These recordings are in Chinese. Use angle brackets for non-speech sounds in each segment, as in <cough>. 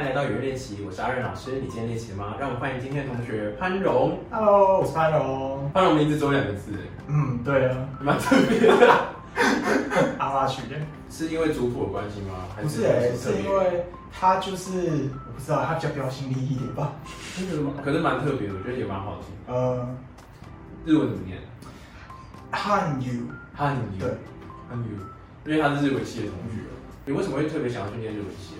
欢迎来到语言练习，我是阿任老师。你今天练习了吗？让我们欢迎今天的同学潘荣。Hello，我是潘荣。潘荣名字只有两个字，嗯，对啊，蛮特别的。<laughs> 阿拉取的。是因为族谱的关系吗？还不是哎、是因为他就是我不知道，他比较标新立异一点吧。真的吗？可是蛮特别的，我觉得也蛮好听。呃，日文怎么念？汉语，汉语。对，汉语。因为他是日文系的同学，你为什么会特别想要去念日文系？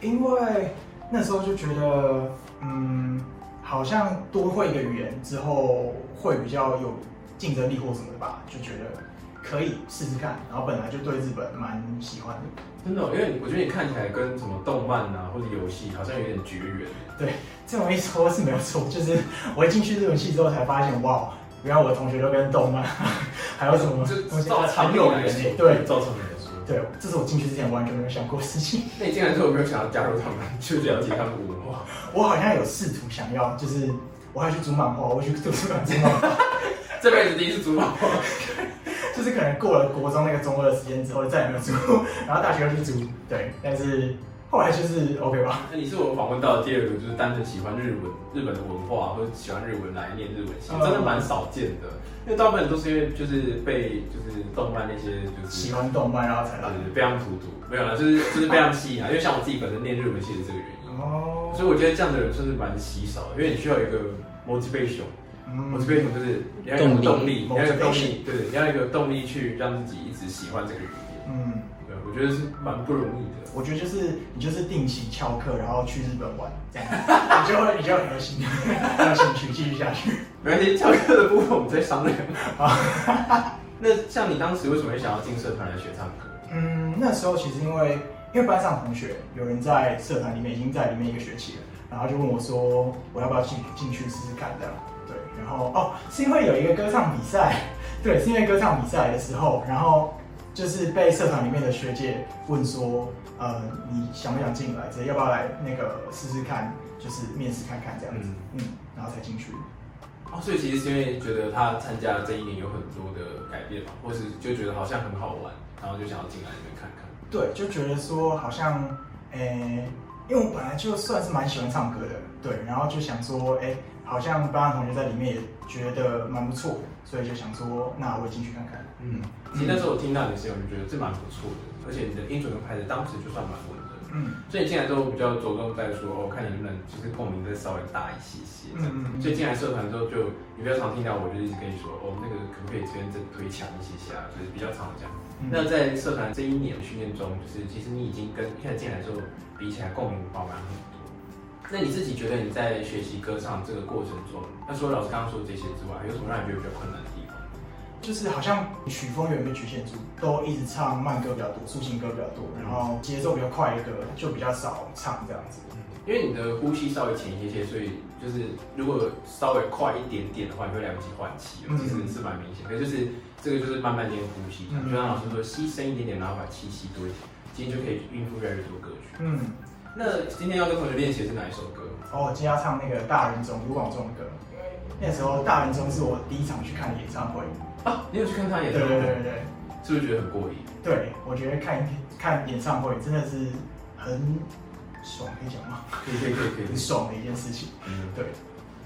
因为那时候就觉得，嗯，好像多会一个语言之后会比较有竞争力或什么的吧，就觉得可以试试看。然后本来就对日本蛮喜欢的。真的哦、因为我觉得你看起来跟什么动漫啊或者游戏好像有点绝缘。对这么一说是没有错，就是我一进去日文系之后才发现，哇，原来我的同学都跟动漫 <laughs> 还有什么就东西照常有理来说，缘欸对造常理来说。对，这是我进去之前完全没有想过的事情。<laughs> 那你进来之后有没有想要加入他们，去了解他们的文化？我好像有试图想要，就是我还去租漫画，我去图书馆租漫画，<laughs> 这辈子第一次租漫画。<laughs> 就是可能过了国中那个中二的时间之后再也没有租，然后大学又去租，对，但是后来就是 OK 吧。那你是我访问到的第二个，就是单纯喜欢日文、日本的文化或者喜欢日文来念日文真的蛮少见的。因为大部分都是因为就是被就是动漫那些就是喜欢动漫，然后才来。就是非常荼毒，没有啦，就是就是非常吸引啊。因为像我自己本身念日文系的这个原因，哦，所以我觉得这样的人算是蛮稀少的，因为你需要一个 motivation。嗯 motivation 就是你要有动力，你要有一个动力，对，你要有一个动力去让自己一直喜欢这个语言。嗯，对，我觉得是蛮不容易的。我觉得就是你就是定期翘课，然后去日本玩，这样你就会你就很有兴趣，很有兴趣继续下去。没关系，翘课的部分我们再商量。<laughs> 那像你当时为什么会想要进社团来学唱歌？嗯，那时候其实因为因为班上同学有人在社团里面已经在里面一个学期了，然后就问我说我要不要进进去试试看这样。对，然后哦是因为有一个歌唱比赛，<laughs> 对，是因为歌唱比赛的时候，然后就是被社团里面的学姐问说，呃，你想不想进来？这要不要来那个试试看，就是面试看看这样子，嗯然后才进去。哦，所以其实是因为觉得他参加了这一年有很多的改变嘛，或是就觉得好像很好玩，然后就想要进来里面看看。对，就觉得说好像，诶、因为我本来就算是蛮喜欢唱歌的，对，然后就想说，诶、好像班上同学在里面也觉得蛮不错，所以就想说，那我进去看看。嗯，其实那时候我听到你的声音，我就觉得这蛮不错的，而且你的音准跟拍子当时就算蛮稳的。嗯所以进来之后比较着重在说，哦，看你能不能就是共鸣再稍微大一些些。嗯嗯嗯所以进来社团之后就，你比较常听到我就一直跟你说，哦，那个可不可以这边再推强一些些啊？就是比较常讲。嗯那在社团这一年的训练中，就是其实你已经跟一开始进来的时候比起来共鸣饱满很多。那你自己觉得你在学习歌唱这个过程中，那除了老师刚刚说的这些之外，有什么让你觉得比较困难？就是好像曲风有没有局限住，都一直唱慢歌比较多，抒情歌比较多，然后节奏比较快的歌就比较少唱这样子。因为你的呼吸稍微浅一些些，所以就是如果稍微快一点点的话，你会来不及换气其实是蛮明显。可是就是这个就是慢慢练呼吸，嗯就像老师说，吸深一点点，然后把气吸多一点，今天就可以应付越来越多歌曲。嗯，那今天要跟同学练习的是哪一首歌？哦，今天要唱那个大人中卢广仲的歌，因为那时候大人中是我第一场去看的演唱会。啊，你有去看他演唱会？对对对对。是不是觉得很过瘾？对，我觉得看看演唱会真的是很爽，可以讲吗？可以可以可以可以很。爽的一件事情。嗯，对，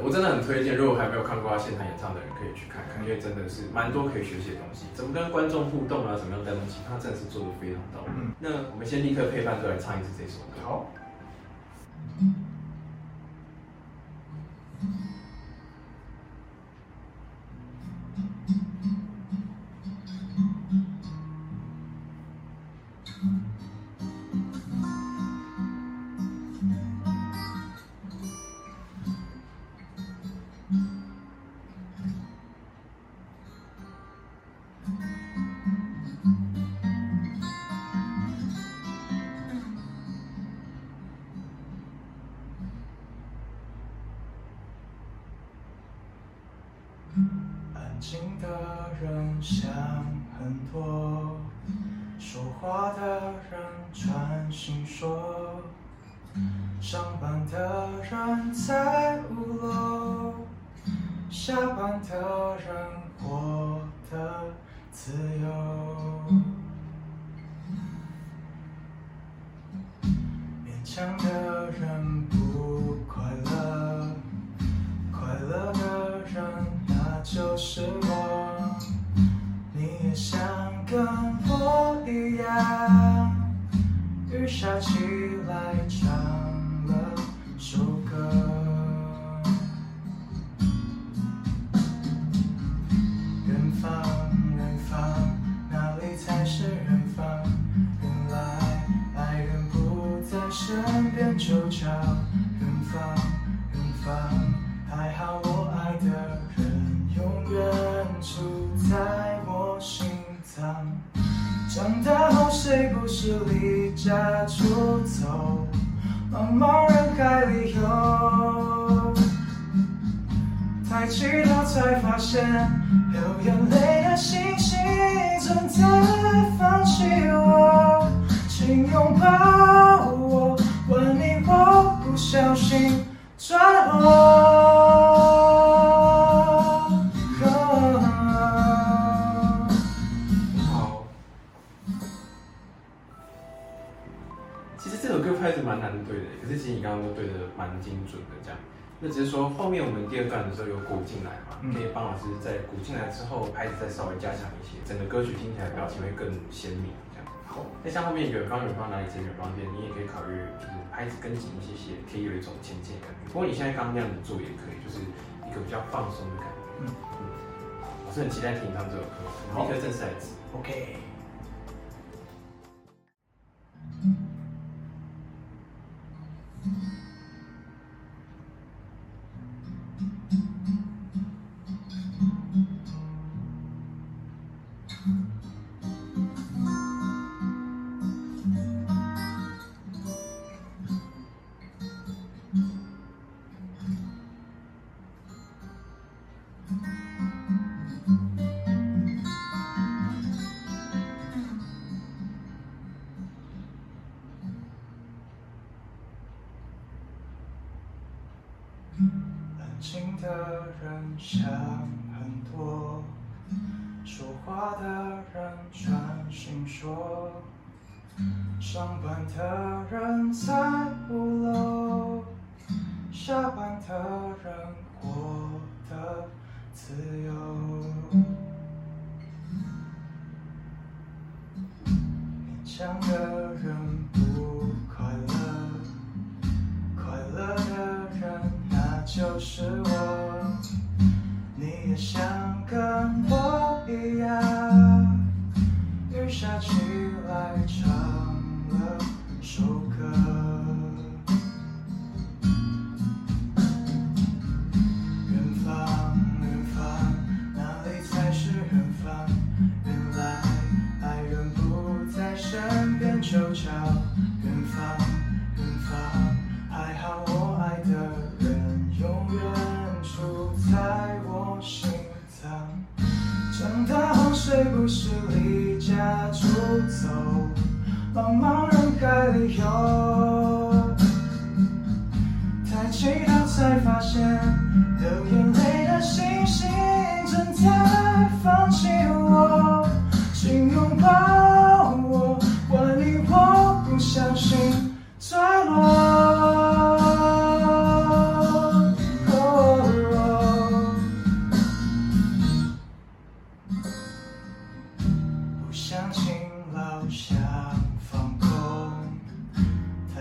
我真的很推荐，如果还没有看过他现场演唱的人，可以去看看，因为真的是蛮多可以学习的东西。怎么跟观众互动啊，怎么样带动气，他真的是做的非常到位。嗯那我们先立刻配伴奏来唱一次这首歌。好。安说话的人专心说，上班的人在五楼，下班的人活得自由。勉强的人不快乐，快乐的人那就是我。你也想跟我一样，雨下起来唱了首歌。茫茫人海里游。抬起头才发现，流眼泪的星星正在放弃我，请拥抱我，吻你我不小心坠落。精准的，这样。那只是说后面我们第二段的时候有鼓进来嘛，嗯可以帮老师在鼓进来之后，拍子再稍微加强一些，整个歌曲听起来表情会更鲜明，这样。好，那像后面远方远方哪里在远方边，你也可以考虑就是拍子跟紧一些些，可以有一种前进的感觉。不过你现在刚刚那样子做也可以，就是一个比较放松的感觉。嗯嗯，我是很期待听你唱这首歌，立刻正式来指。OK。安静的人想很多，说话的人专心说，上班的人在五楼，下班的人过得自由。勉强的人是我。你也想跟我一样，雨下起来唱了首歌。远方，远方，哪里才是远方？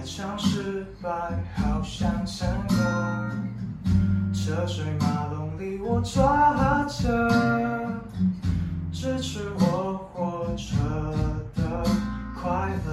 太常失败，好想成功。车水马龙里，我抓着，支持我活着的快乐。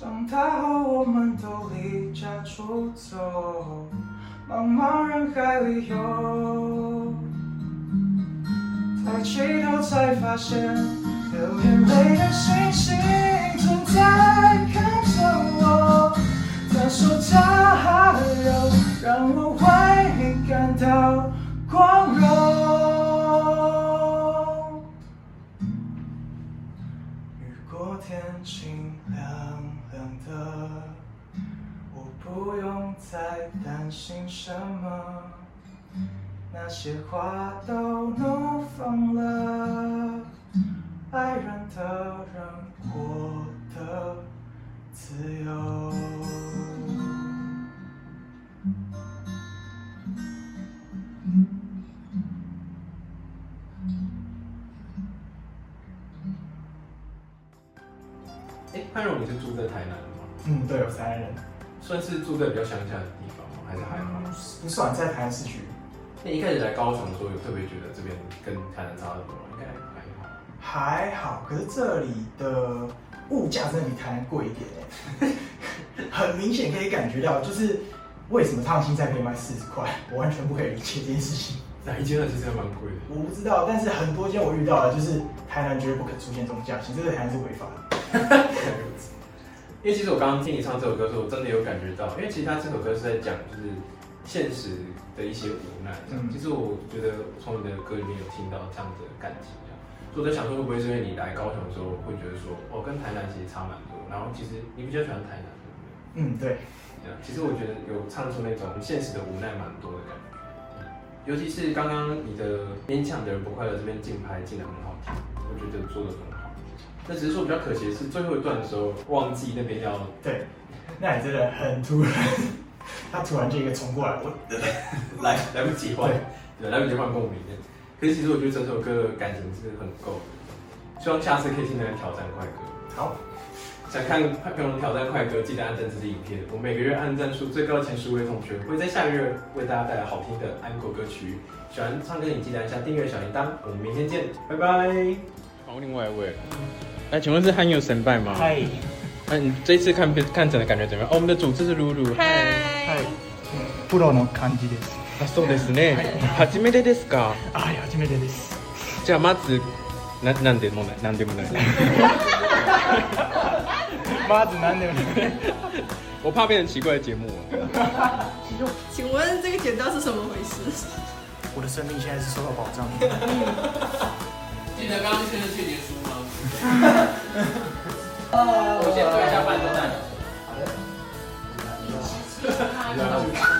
长大后，我们都离家出走，茫茫人海里游。抬起头才发现，流眼泪的星星正在看着我。他说加油，让我为你感到天晴亮亮的，我不用再担心什么。那些花都怒放了，爱人的人活得自由。哎，潘荣，你是住在台南的吗？嗯，对，有三人，算是住在比较乡下的地方吗？还是还好？嗯不算在台南市区，那一开始来高雄的时候，有特别觉得这边跟台南差很多吗？应该还好。还好。可是这里的物价真的比台南贵一点哎，<laughs> 很明显可以感觉到，就是为什么烫青菜可以卖四十块，我完全不可以理解这件事情。哪一间的其实还蛮贵的。我不知道，但是很多间我遇到了，就是台南绝对不可能出现这种价钱，这个台南是违法的。<laughs> 因为其实我刚刚听你唱这首歌的时候，我真的有感觉到，因为其实他这首歌是在讲就是现实的一些无奈。嗯其实我觉得从你的歌里面有听到这样子的感情。所以我在想说，会不会是因为你来高雄的时候，会觉得说，哦，跟台南其实差蛮多，然后其实你比较喜欢台南，对不对？嗯，对，其实我觉得有唱出那种现实的无奈蛮多的感觉，尤其是刚刚你的勉强的人不快乐这边竞拍进的很好听，我觉得做的很好。那只是说比较可惜的是最后一段的时候忘记那边要对，那也真的很突然，他突然就一个冲过来，我 <laughs> 来来不及换对，对，来不及换共鸣的。可是其实我觉得整首歌的感情是很够的，希望下次可以进来挑战快歌。好，想看朋友挑战快歌，记得按赞这支影片。我每个月按赞数最高的前十位同学，会在下个月为大家带来好听的安可歌曲。喜欢唱歌，你记得按下订阅小铃铛。我们明天见，拜拜。好，另外一位，哎，请问是汉友神拜吗？嗨那你这次看看整的感觉怎么样？哦，我们的主持是露露。嗨，プロの感じです。あ、そうですね。初めてですか。あ、初めてです。じゃあまずななんでもないなんでもない。まず何でもない。<laughs> <laughs> 我怕变成奇怪的节目。<laughs> 请问这个剪刀是什么回事？我的生命现在是受到保障。记得刚刚签的确结书吗？ 我先对一下伴奏带。这 <laughs> 是